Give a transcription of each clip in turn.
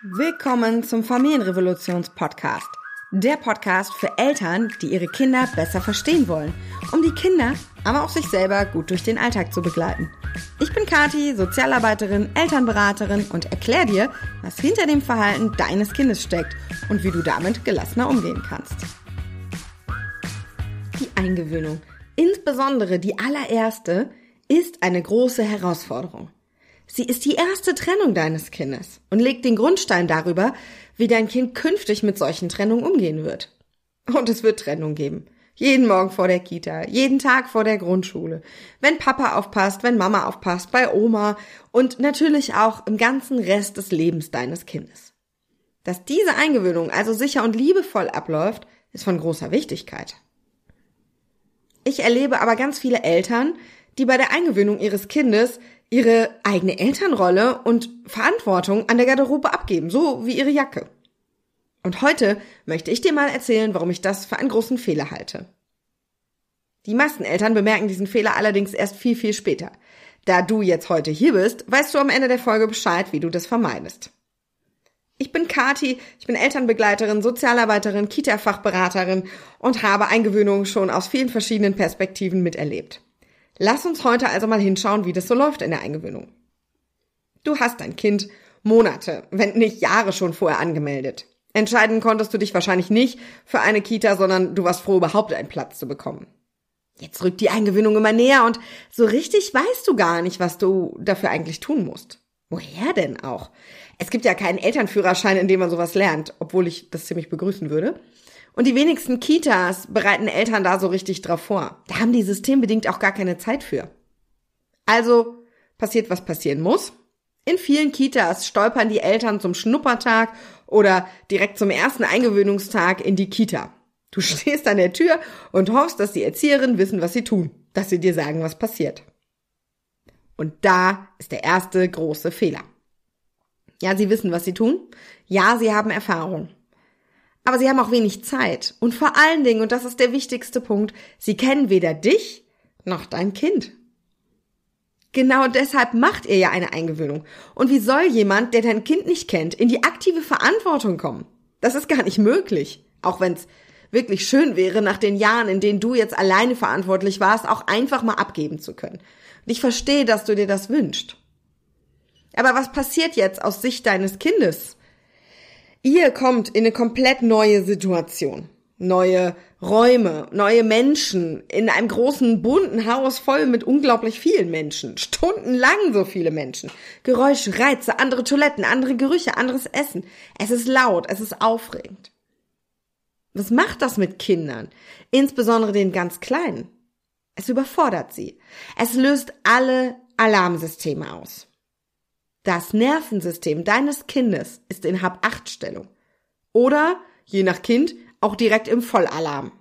Willkommen zum Familienrevolutions-Podcast. Der Podcast für Eltern, die ihre Kinder besser verstehen wollen, um die Kinder, aber auch sich selber gut durch den Alltag zu begleiten. Ich bin Kati, Sozialarbeiterin, Elternberaterin und erkläre dir, was hinter dem Verhalten deines Kindes steckt und wie du damit gelassener umgehen kannst. Die Eingewöhnung, insbesondere die allererste, ist eine große Herausforderung. Sie ist die erste Trennung deines Kindes und legt den Grundstein darüber, wie dein Kind künftig mit solchen Trennungen umgehen wird. Und es wird Trennung geben. Jeden Morgen vor der Kita, jeden Tag vor der Grundschule. Wenn Papa aufpasst, wenn Mama aufpasst, bei Oma und natürlich auch im ganzen Rest des Lebens deines Kindes. Dass diese Eingewöhnung also sicher und liebevoll abläuft, ist von großer Wichtigkeit. Ich erlebe aber ganz viele Eltern, die bei der Eingewöhnung ihres Kindes ihre eigene Elternrolle und Verantwortung an der Garderobe abgeben, so wie ihre Jacke. Und heute möchte ich dir mal erzählen, warum ich das für einen großen Fehler halte. Die meisten Eltern bemerken diesen Fehler allerdings erst viel, viel später. Da du jetzt heute hier bist, weißt du am Ende der Folge Bescheid, wie du das vermeidest. Ich bin Kati, ich bin Elternbegleiterin, Sozialarbeiterin, Kita-Fachberaterin und habe Eingewöhnung schon aus vielen verschiedenen Perspektiven miterlebt. Lass uns heute also mal hinschauen, wie das so läuft in der Eingewöhnung. Du hast dein Kind Monate, wenn nicht Jahre schon vorher angemeldet. Entscheiden konntest du dich wahrscheinlich nicht für eine Kita, sondern du warst froh, überhaupt einen Platz zu bekommen. Jetzt rückt die Eingewöhnung immer näher und so richtig weißt du gar nicht, was du dafür eigentlich tun musst. Woher denn auch? Es gibt ja keinen Elternführerschein, in dem man sowas lernt, obwohl ich das ziemlich begrüßen würde. Und die wenigsten Kitas bereiten Eltern da so richtig drauf vor. Da haben die systembedingt auch gar keine Zeit für. Also passiert, was passieren muss. In vielen Kitas stolpern die Eltern zum Schnuppertag oder direkt zum ersten Eingewöhnungstag in die Kita. Du stehst an der Tür und hoffst, dass die Erzieherinnen wissen, was sie tun, dass sie dir sagen, was passiert. Und da ist der erste große Fehler. Ja, sie wissen, was sie tun. Ja, sie haben Erfahrung. Aber sie haben auch wenig Zeit. Und vor allen Dingen, und das ist der wichtigste Punkt, sie kennen weder dich noch dein Kind. Genau deshalb macht ihr ja eine Eingewöhnung. Und wie soll jemand, der dein Kind nicht kennt, in die aktive Verantwortung kommen? Das ist gar nicht möglich. Auch wenn es wirklich schön wäre, nach den Jahren, in denen du jetzt alleine verantwortlich warst, auch einfach mal abgeben zu können. Und ich verstehe, dass du dir das wünschst. Aber was passiert jetzt aus Sicht deines Kindes? Ihr kommt in eine komplett neue Situation. Neue Räume, neue Menschen, in einem großen bunten Haus voll mit unglaublich vielen Menschen, stundenlang so viele Menschen. Geräusche, Reize, andere Toiletten, andere Gerüche, anderes Essen. Es ist laut, es ist aufregend. Was macht das mit Kindern? Insbesondere den ganz Kleinen. Es überfordert sie. Es löst alle Alarmsysteme aus. Das Nervensystem deines Kindes ist in Hab-Acht-Stellung. Oder, je nach Kind, auch direkt im Vollalarm.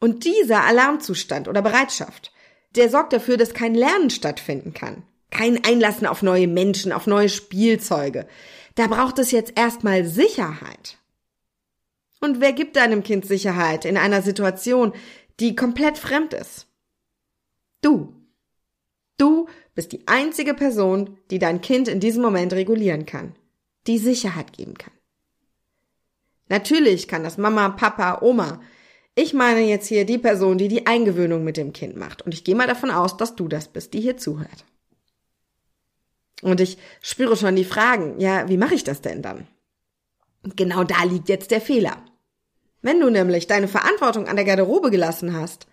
Und dieser Alarmzustand oder Bereitschaft, der sorgt dafür, dass kein Lernen stattfinden kann. Kein Einlassen auf neue Menschen, auf neue Spielzeuge. Da braucht es jetzt erstmal Sicherheit. Und wer gibt deinem Kind Sicherheit in einer Situation, die komplett fremd ist? Du. Du bist die einzige Person, die dein Kind in diesem Moment regulieren kann, die Sicherheit geben kann. Natürlich kann das Mama, Papa, Oma. Ich meine jetzt hier die Person, die die Eingewöhnung mit dem Kind macht. Und ich gehe mal davon aus, dass du das bist, die hier zuhört. Und ich spüre schon die Fragen. Ja, wie mache ich das denn dann? Und genau da liegt jetzt der Fehler. Wenn du nämlich deine Verantwortung an der Garderobe gelassen hast,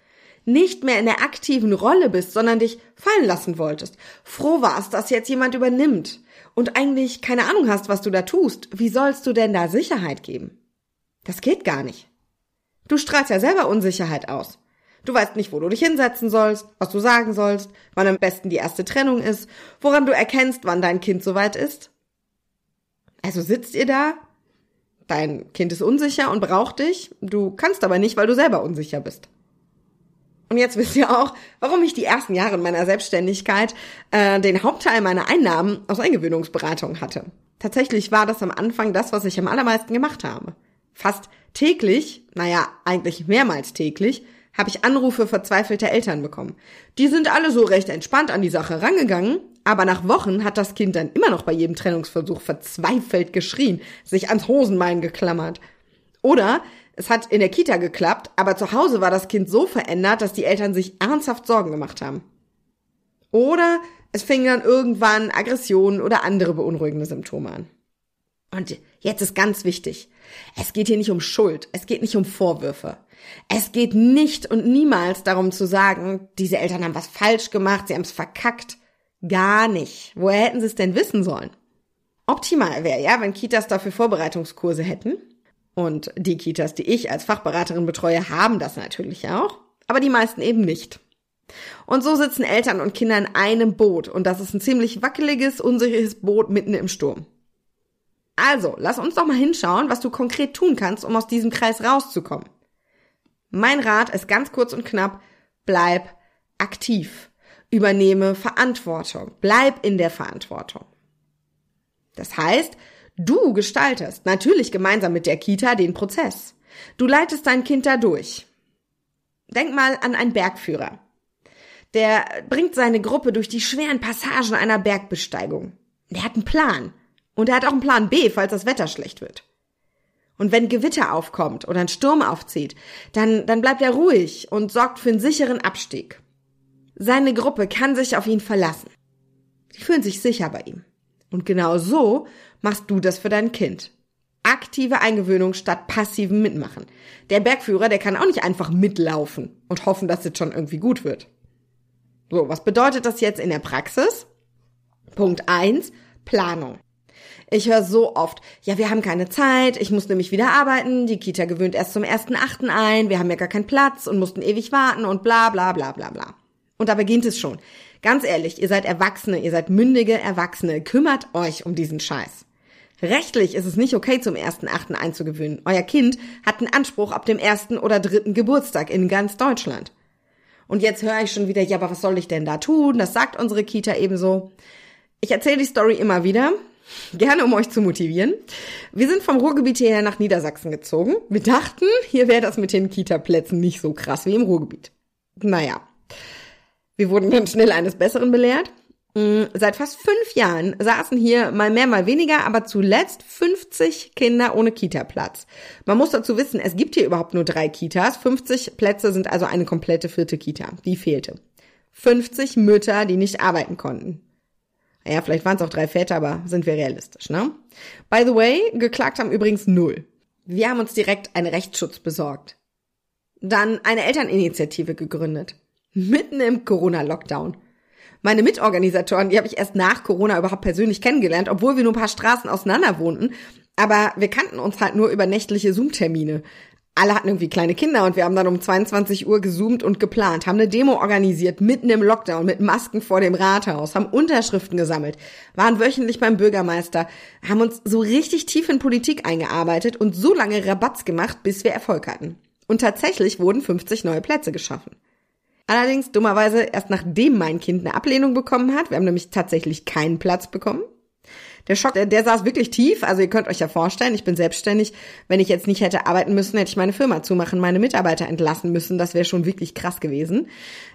nicht mehr in der aktiven Rolle bist, sondern dich fallen lassen wolltest, froh warst, dass jetzt jemand übernimmt und eigentlich keine Ahnung hast, was du da tust, wie sollst du denn da Sicherheit geben? Das geht gar nicht. Du strahlst ja selber Unsicherheit aus. Du weißt nicht, wo du dich hinsetzen sollst, was du sagen sollst, wann am besten die erste Trennung ist, woran du erkennst, wann dein Kind soweit ist. Also sitzt ihr da, dein Kind ist unsicher und braucht dich, du kannst aber nicht, weil du selber unsicher bist. Und jetzt wisst ihr auch, warum ich die ersten Jahre meiner Selbstständigkeit äh, den Hauptteil meiner Einnahmen aus Eingewöhnungsberatung hatte. Tatsächlich war das am Anfang das, was ich am allermeisten gemacht habe. Fast täglich, naja, eigentlich mehrmals täglich, habe ich Anrufe verzweifelter Eltern bekommen. Die sind alle so recht entspannt an die Sache rangegangen, Aber nach Wochen hat das Kind dann immer noch bei jedem Trennungsversuch verzweifelt geschrien, sich ans Hosenbein geklammert. Oder es hat in der Kita geklappt, aber zu Hause war das Kind so verändert, dass die Eltern sich ernsthaft Sorgen gemacht haben. Oder es fingen dann irgendwann Aggressionen oder andere beunruhigende Symptome an. Und jetzt ist ganz wichtig. Es geht hier nicht um Schuld. Es geht nicht um Vorwürfe. Es geht nicht und niemals darum zu sagen, diese Eltern haben was falsch gemacht, sie haben es verkackt. Gar nicht. Woher hätten sie es denn wissen sollen? Optimal wäre ja, wenn Kitas dafür Vorbereitungskurse hätten. Und die Kitas, die ich als Fachberaterin betreue, haben das natürlich auch. Aber die meisten eben nicht. Und so sitzen Eltern und Kinder in einem Boot. Und das ist ein ziemlich wackeliges, unsicheres Boot mitten im Sturm. Also, lass uns doch mal hinschauen, was du konkret tun kannst, um aus diesem Kreis rauszukommen. Mein Rat ist ganz kurz und knapp, bleib aktiv. Übernehme Verantwortung. Bleib in der Verantwortung. Das heißt, du gestaltest natürlich gemeinsam mit der Kita den Prozess. Du leitest dein Kind da durch. Denk mal an einen Bergführer. Der bringt seine Gruppe durch die schweren Passagen einer Bergbesteigung. Der hat einen Plan. Und er hat auch einen Plan B, falls das Wetter schlecht wird. Und wenn Gewitter aufkommt oder ein Sturm aufzieht, dann, dann bleibt er ruhig und sorgt für einen sicheren Abstieg. Seine Gruppe kann sich auf ihn verlassen. Die fühlen sich sicher bei ihm. Und genau so machst du das für dein Kind. Aktive Eingewöhnung statt passivem Mitmachen. Der Bergführer, der kann auch nicht einfach mitlaufen und hoffen, dass es schon irgendwie gut wird. So, was bedeutet das jetzt in der Praxis? Punkt eins: Planung. Ich höre so oft, ja, wir haben keine Zeit, ich muss nämlich wieder arbeiten, die Kita gewöhnt erst zum 1.8. ein, wir haben ja gar keinen Platz und mussten ewig warten und bla bla bla bla bla. Und da beginnt es schon. Ganz ehrlich, ihr seid Erwachsene, ihr seid mündige Erwachsene, kümmert euch um diesen Scheiß. Rechtlich ist es nicht okay, zum 1.8. einzugewöhnen. Euer Kind hat einen Anspruch ab dem ersten oder dritten Geburtstag in ganz Deutschland. Und jetzt höre ich schon wieder, ja, aber was soll ich denn da tun? Das sagt unsere Kita ebenso. Ich erzähle die Story immer wieder. Gerne, um euch zu motivieren. Wir sind vom Ruhrgebiet hierher nach Niedersachsen gezogen. Wir dachten, hier wäre das mit den Kita-Plätzen nicht so krass wie im Ruhrgebiet. Naja. Wir wurden dann schnell eines Besseren belehrt. Mm, seit fast fünf Jahren saßen hier mal mehr, mal weniger, aber zuletzt 50 Kinder ohne Kita-Platz. Man muss dazu wissen, es gibt hier überhaupt nur drei Kitas. 50 Plätze sind also eine komplette vierte Kita. Die fehlte. 50 Mütter, die nicht arbeiten konnten. Ja, vielleicht waren es auch drei Väter, aber sind wir realistisch, ne? By the way, geklagt haben übrigens null. Wir haben uns direkt einen Rechtsschutz besorgt. Dann eine Elterninitiative gegründet. Mitten im Corona-Lockdown. Meine Mitorganisatoren, die habe ich erst nach Corona überhaupt persönlich kennengelernt, obwohl wir nur ein paar Straßen auseinander wohnten. Aber wir kannten uns halt nur über nächtliche Zoom-Termine alle hatten irgendwie kleine Kinder und wir haben dann um 22 Uhr gezoomt und geplant, haben eine Demo organisiert, mitten im Lockdown, mit Masken vor dem Rathaus, haben Unterschriften gesammelt, waren wöchentlich beim Bürgermeister, haben uns so richtig tief in Politik eingearbeitet und so lange Rabatz gemacht, bis wir Erfolg hatten. Und tatsächlich wurden 50 neue Plätze geschaffen. Allerdings dummerweise erst nachdem mein Kind eine Ablehnung bekommen hat. Wir haben nämlich tatsächlich keinen Platz bekommen. Der Schock, der, der saß wirklich tief. Also ihr könnt euch ja vorstellen, ich bin selbstständig. Wenn ich jetzt nicht hätte arbeiten müssen, hätte ich meine Firma zumachen, meine Mitarbeiter entlassen müssen. Das wäre schon wirklich krass gewesen.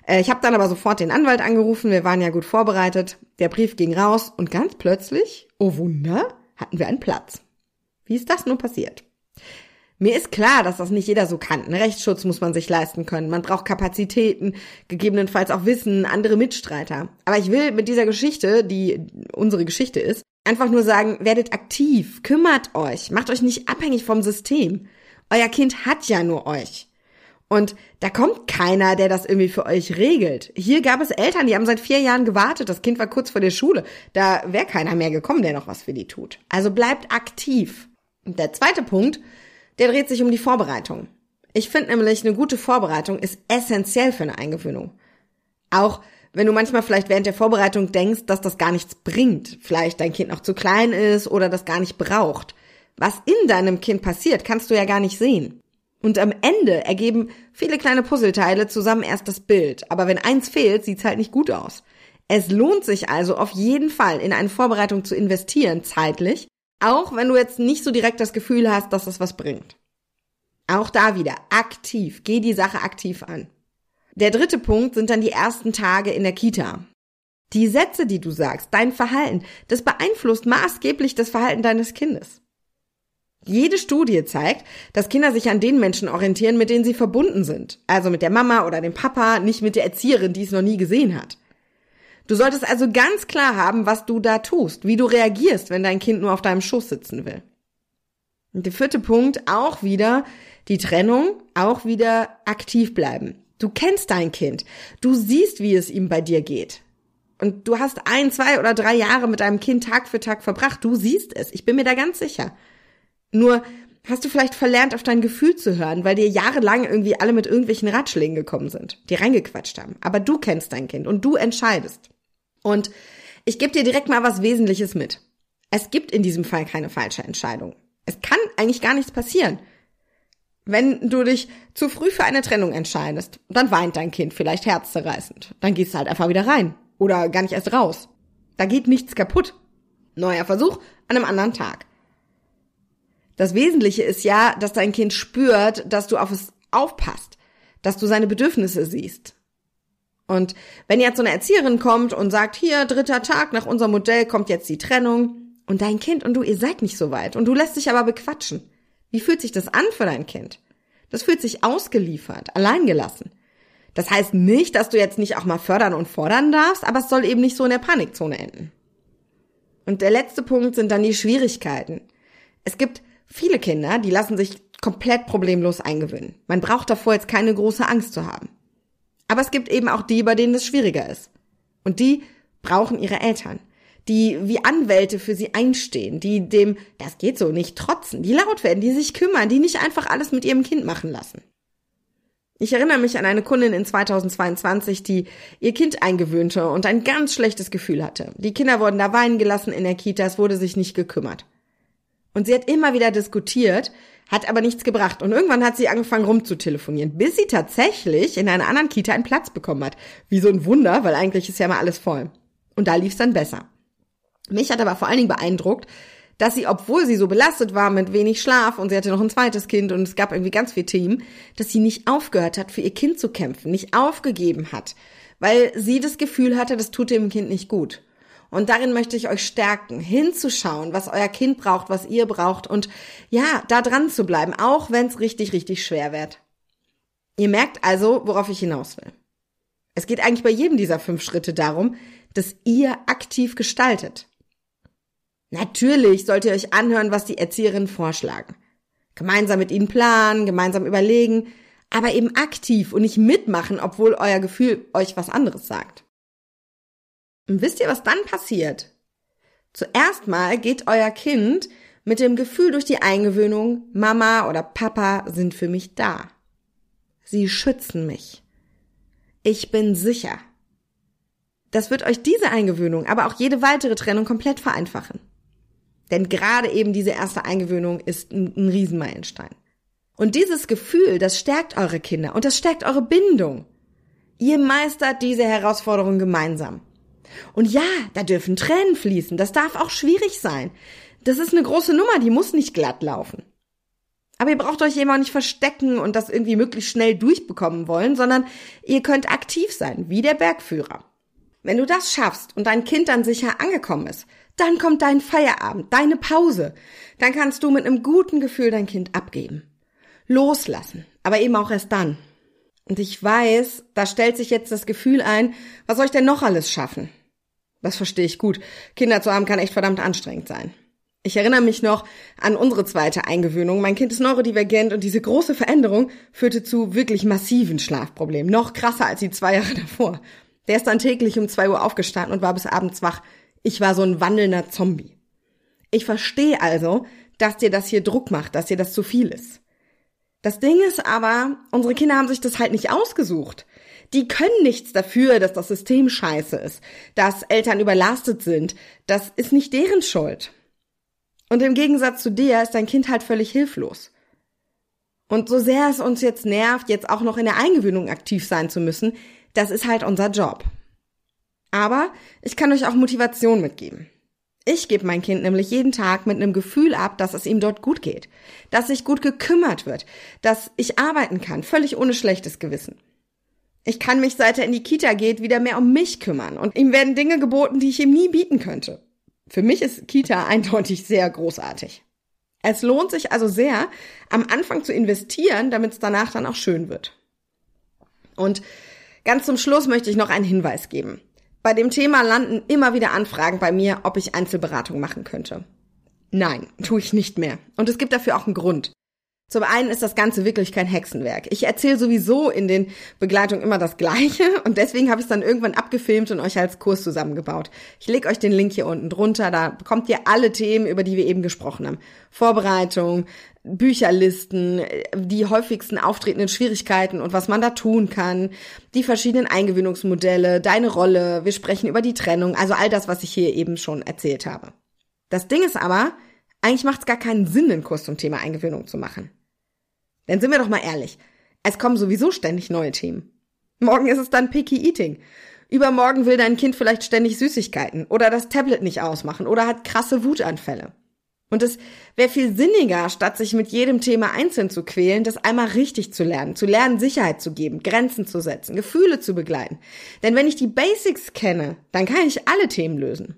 Äh, ich habe dann aber sofort den Anwalt angerufen. Wir waren ja gut vorbereitet. Der Brief ging raus und ganz plötzlich, oh Wunder, hatten wir einen Platz. Wie ist das nun passiert? Mir ist klar, dass das nicht jeder so kann. Einen Rechtsschutz muss man sich leisten können. Man braucht Kapazitäten, gegebenenfalls auch Wissen, andere Mitstreiter. Aber ich will mit dieser Geschichte, die unsere Geschichte ist, einfach nur sagen, werdet aktiv, kümmert euch, macht euch nicht abhängig vom System. Euer Kind hat ja nur euch. Und da kommt keiner, der das irgendwie für euch regelt. Hier gab es Eltern, die haben seit vier Jahren gewartet. Das Kind war kurz vor der Schule. Da wäre keiner mehr gekommen, der noch was für die tut. Also bleibt aktiv. Und der zweite Punkt, der dreht sich um die Vorbereitung. Ich finde nämlich, eine gute Vorbereitung ist essentiell für eine Eingewöhnung. Auch wenn du manchmal vielleicht während der Vorbereitung denkst, dass das gar nichts bringt, vielleicht dein Kind noch zu klein ist oder das gar nicht braucht. Was in deinem Kind passiert, kannst du ja gar nicht sehen. Und am Ende ergeben viele kleine Puzzleteile zusammen erst das Bild. Aber wenn eins fehlt, sieht's halt nicht gut aus. Es lohnt sich also auf jeden Fall in eine Vorbereitung zu investieren, zeitlich, auch wenn du jetzt nicht so direkt das Gefühl hast, dass das was bringt. Auch da wieder aktiv, geh die Sache aktiv an. Der dritte Punkt sind dann die ersten Tage in der Kita. Die Sätze, die du sagst, dein Verhalten, das beeinflusst maßgeblich das Verhalten deines Kindes. Jede Studie zeigt, dass Kinder sich an den Menschen orientieren, mit denen sie verbunden sind. Also mit der Mama oder dem Papa, nicht mit der Erzieherin, die es noch nie gesehen hat. Du solltest also ganz klar haben, was du da tust, wie du reagierst, wenn dein Kind nur auf deinem Schoß sitzen will. Und der vierte Punkt, auch wieder die Trennung, auch wieder aktiv bleiben. Du kennst dein Kind. Du siehst, wie es ihm bei dir geht. Und du hast ein, zwei oder drei Jahre mit deinem Kind Tag für Tag verbracht. Du siehst es. Ich bin mir da ganz sicher. Nur hast du vielleicht verlernt, auf dein Gefühl zu hören, weil dir jahrelang irgendwie alle mit irgendwelchen Ratschlägen gekommen sind, die reingequatscht haben. Aber du kennst dein Kind und du entscheidest. Und ich gebe dir direkt mal was Wesentliches mit. Es gibt in diesem Fall keine falsche Entscheidung. Es kann eigentlich gar nichts passieren. Wenn du dich zu früh für eine Trennung entscheidest, dann weint dein Kind vielleicht herzzerreißend. Dann gehst du halt einfach wieder rein. Oder gar nicht erst raus. Da geht nichts kaputt. Neuer Versuch an einem anderen Tag. Das Wesentliche ist ja, dass dein Kind spürt, dass du auf es aufpasst, dass du seine Bedürfnisse siehst. Und wenn jetzt so eine Erzieherin kommt und sagt, hier, dritter Tag nach unserem Modell kommt jetzt die Trennung und dein Kind und du, ihr seid nicht so weit und du lässt dich aber bequatschen. Wie fühlt sich das an für dein Kind? Das fühlt sich ausgeliefert, alleingelassen. Das heißt nicht, dass du jetzt nicht auch mal fördern und fordern darfst, aber es soll eben nicht so in der Panikzone enden. Und der letzte Punkt sind dann die Schwierigkeiten. Es gibt Viele Kinder, die lassen sich komplett problemlos eingewöhnen. Man braucht davor jetzt keine große Angst zu haben. Aber es gibt eben auch die, bei denen es schwieriger ist. Und die brauchen ihre Eltern, die wie Anwälte für sie einstehen, die dem, das geht so nicht, trotzen, die laut werden, die sich kümmern, die nicht einfach alles mit ihrem Kind machen lassen. Ich erinnere mich an eine Kundin in 2022, die ihr Kind eingewöhnte und ein ganz schlechtes Gefühl hatte. Die Kinder wurden da weinen gelassen in der Kita, es wurde sich nicht gekümmert. Und sie hat immer wieder diskutiert, hat aber nichts gebracht. Und irgendwann hat sie angefangen rumzutelefonieren, bis sie tatsächlich in einer anderen Kita einen Platz bekommen hat. Wie so ein Wunder, weil eigentlich ist ja immer alles voll. Und da lief es dann besser. Mich hat aber vor allen Dingen beeindruckt, dass sie, obwohl sie so belastet war mit wenig Schlaf und sie hatte noch ein zweites Kind und es gab irgendwie ganz viel Team, dass sie nicht aufgehört hat, für ihr Kind zu kämpfen, nicht aufgegeben hat, weil sie das Gefühl hatte, das tut dem Kind nicht gut. Und darin möchte ich euch stärken, hinzuschauen, was euer Kind braucht, was ihr braucht und ja, da dran zu bleiben, auch wenn es richtig, richtig schwer wird. Ihr merkt also, worauf ich hinaus will. Es geht eigentlich bei jedem dieser fünf Schritte darum, dass ihr aktiv gestaltet. Natürlich sollt ihr euch anhören, was die Erzieherinnen vorschlagen. Gemeinsam mit ihnen planen, gemeinsam überlegen, aber eben aktiv und nicht mitmachen, obwohl euer Gefühl euch was anderes sagt. Und wisst ihr, was dann passiert? Zuerst mal geht euer Kind mit dem Gefühl durch die Eingewöhnung, Mama oder Papa sind für mich da. Sie schützen mich. Ich bin sicher. Das wird euch diese Eingewöhnung, aber auch jede weitere Trennung komplett vereinfachen. Denn gerade eben diese erste Eingewöhnung ist ein, ein Riesenmeilenstein. Und dieses Gefühl, das stärkt eure Kinder und das stärkt eure Bindung. Ihr meistert diese Herausforderung gemeinsam. Und ja, da dürfen Tränen fließen, das darf auch schwierig sein. Das ist eine große Nummer, die muss nicht glatt laufen. Aber ihr braucht euch eben auch nicht verstecken und das irgendwie möglichst schnell durchbekommen wollen, sondern ihr könnt aktiv sein, wie der Bergführer. Wenn du das schaffst und dein Kind dann sicher angekommen ist, dann kommt dein Feierabend, deine Pause. Dann kannst du mit einem guten Gefühl dein Kind abgeben. Loslassen, aber eben auch erst dann. Und ich weiß, da stellt sich jetzt das Gefühl ein, was soll ich denn noch alles schaffen? Das verstehe ich gut. Kinder zu haben kann echt verdammt anstrengend sein. Ich erinnere mich noch an unsere zweite Eingewöhnung. Mein Kind ist neurodivergent und diese große Veränderung führte zu wirklich massiven Schlafproblemen. Noch krasser als die zwei Jahre davor. Der ist dann täglich um zwei Uhr aufgestanden und war bis abends wach. Ich war so ein wandelnder Zombie. Ich verstehe also, dass dir das hier Druck macht, dass dir das zu viel ist. Das Ding ist aber, unsere Kinder haben sich das halt nicht ausgesucht. Die können nichts dafür, dass das System scheiße ist, dass Eltern überlastet sind. Das ist nicht deren Schuld. Und im Gegensatz zu dir ist dein Kind halt völlig hilflos. Und so sehr es uns jetzt nervt, jetzt auch noch in der Eingewöhnung aktiv sein zu müssen, das ist halt unser Job. Aber ich kann euch auch Motivation mitgeben. Ich gebe mein Kind nämlich jeden Tag mit einem Gefühl ab, dass es ihm dort gut geht, dass sich gut gekümmert wird, dass ich arbeiten kann, völlig ohne schlechtes Gewissen. Ich kann mich, seit er in die Kita geht, wieder mehr um mich kümmern und ihm werden Dinge geboten, die ich ihm nie bieten könnte. Für mich ist Kita eindeutig sehr großartig. Es lohnt sich also sehr, am Anfang zu investieren, damit es danach dann auch schön wird. Und ganz zum Schluss möchte ich noch einen Hinweis geben. Bei dem Thema landen immer wieder Anfragen bei mir, ob ich Einzelberatung machen könnte. Nein, tue ich nicht mehr. Und es gibt dafür auch einen Grund. Zum einen ist das Ganze wirklich kein Hexenwerk. Ich erzähle sowieso in den Begleitungen immer das Gleiche und deswegen habe ich es dann irgendwann abgefilmt und euch als Kurs zusammengebaut. Ich lege euch den Link hier unten drunter, da bekommt ihr alle Themen, über die wir eben gesprochen haben. Vorbereitung, Bücherlisten, die häufigsten auftretenden Schwierigkeiten und was man da tun kann, die verschiedenen Eingewöhnungsmodelle, deine Rolle, wir sprechen über die Trennung, also all das, was ich hier eben schon erzählt habe. Das Ding ist aber, eigentlich macht es gar keinen Sinn, einen Kurs zum Thema Eingewöhnung zu machen. Denn sind wir doch mal ehrlich, es kommen sowieso ständig neue Themen. Morgen ist es dann Picky Eating. Übermorgen will dein Kind vielleicht ständig Süßigkeiten oder das Tablet nicht ausmachen oder hat krasse Wutanfälle. Und es wäre viel sinniger, statt sich mit jedem Thema einzeln zu quälen, das einmal richtig zu lernen, zu lernen, Sicherheit zu geben, Grenzen zu setzen, Gefühle zu begleiten. Denn wenn ich die Basics kenne, dann kann ich alle Themen lösen.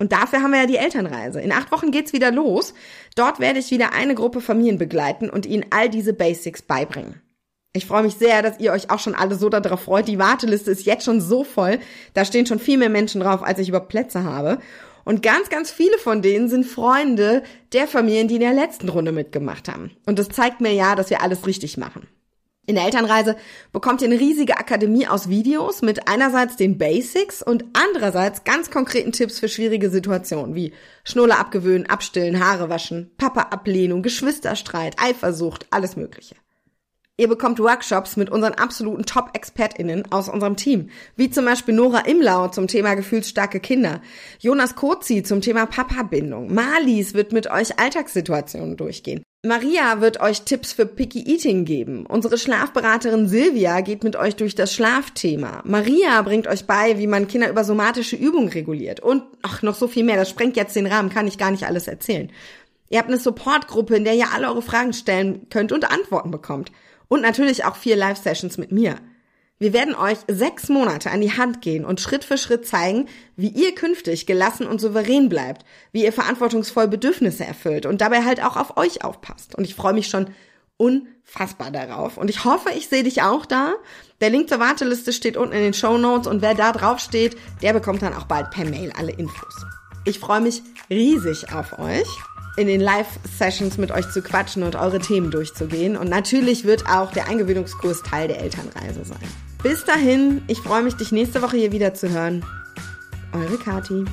Und dafür haben wir ja die Elternreise. In acht Wochen geht's wieder los. Dort werde ich wieder eine Gruppe Familien begleiten und ihnen all diese Basics beibringen. Ich freue mich sehr, dass ihr euch auch schon alle so darauf freut. Die Warteliste ist jetzt schon so voll. Da stehen schon viel mehr Menschen drauf, als ich überhaupt Plätze habe. Und ganz, ganz viele von denen sind Freunde der Familien, die in der letzten Runde mitgemacht haben. Und das zeigt mir ja, dass wir alles richtig machen. In der Elternreise bekommt ihr eine riesige Akademie aus Videos mit einerseits den Basics und andererseits ganz konkreten Tipps für schwierige Situationen wie Schnuller abgewöhnen, abstillen, Haare waschen, Papa-Ablehnung, Geschwisterstreit, Eifersucht, alles Mögliche. Ihr bekommt Workshops mit unseren absoluten Top-ExpertInnen aus unserem Team, wie zum Beispiel Nora Imlau zum Thema gefühlsstarke Kinder, Jonas Kozi zum Thema Papa-Bindung, Marlies wird mit euch Alltagssituationen durchgehen. Maria wird euch Tipps für Picky Eating geben. Unsere Schlafberaterin Silvia geht mit euch durch das Schlafthema. Maria bringt euch bei, wie man Kinder über somatische Übungen reguliert. Und ach, noch so viel mehr. Das sprengt jetzt den Rahmen, kann ich gar nicht alles erzählen. Ihr habt eine Supportgruppe, in der ihr alle eure Fragen stellen könnt und Antworten bekommt. Und natürlich auch vier Live-Sessions mit mir. Wir werden euch sechs Monate an die Hand gehen und Schritt für Schritt zeigen, wie ihr künftig gelassen und souverän bleibt, wie ihr verantwortungsvoll Bedürfnisse erfüllt und dabei halt auch auf euch aufpasst. Und ich freue mich schon unfassbar darauf. Und ich hoffe, ich sehe dich auch da. Der Link zur Warteliste steht unten in den Show Notes und wer da drauf steht, der bekommt dann auch bald per Mail alle Infos. Ich freue mich riesig auf euch in den Live-Sessions mit euch zu quatschen und eure Themen durchzugehen. Und natürlich wird auch der Eingewöhnungskurs Teil der Elternreise sein. Bis dahin, ich freue mich, dich nächste Woche hier wieder zu hören. Eure Kati.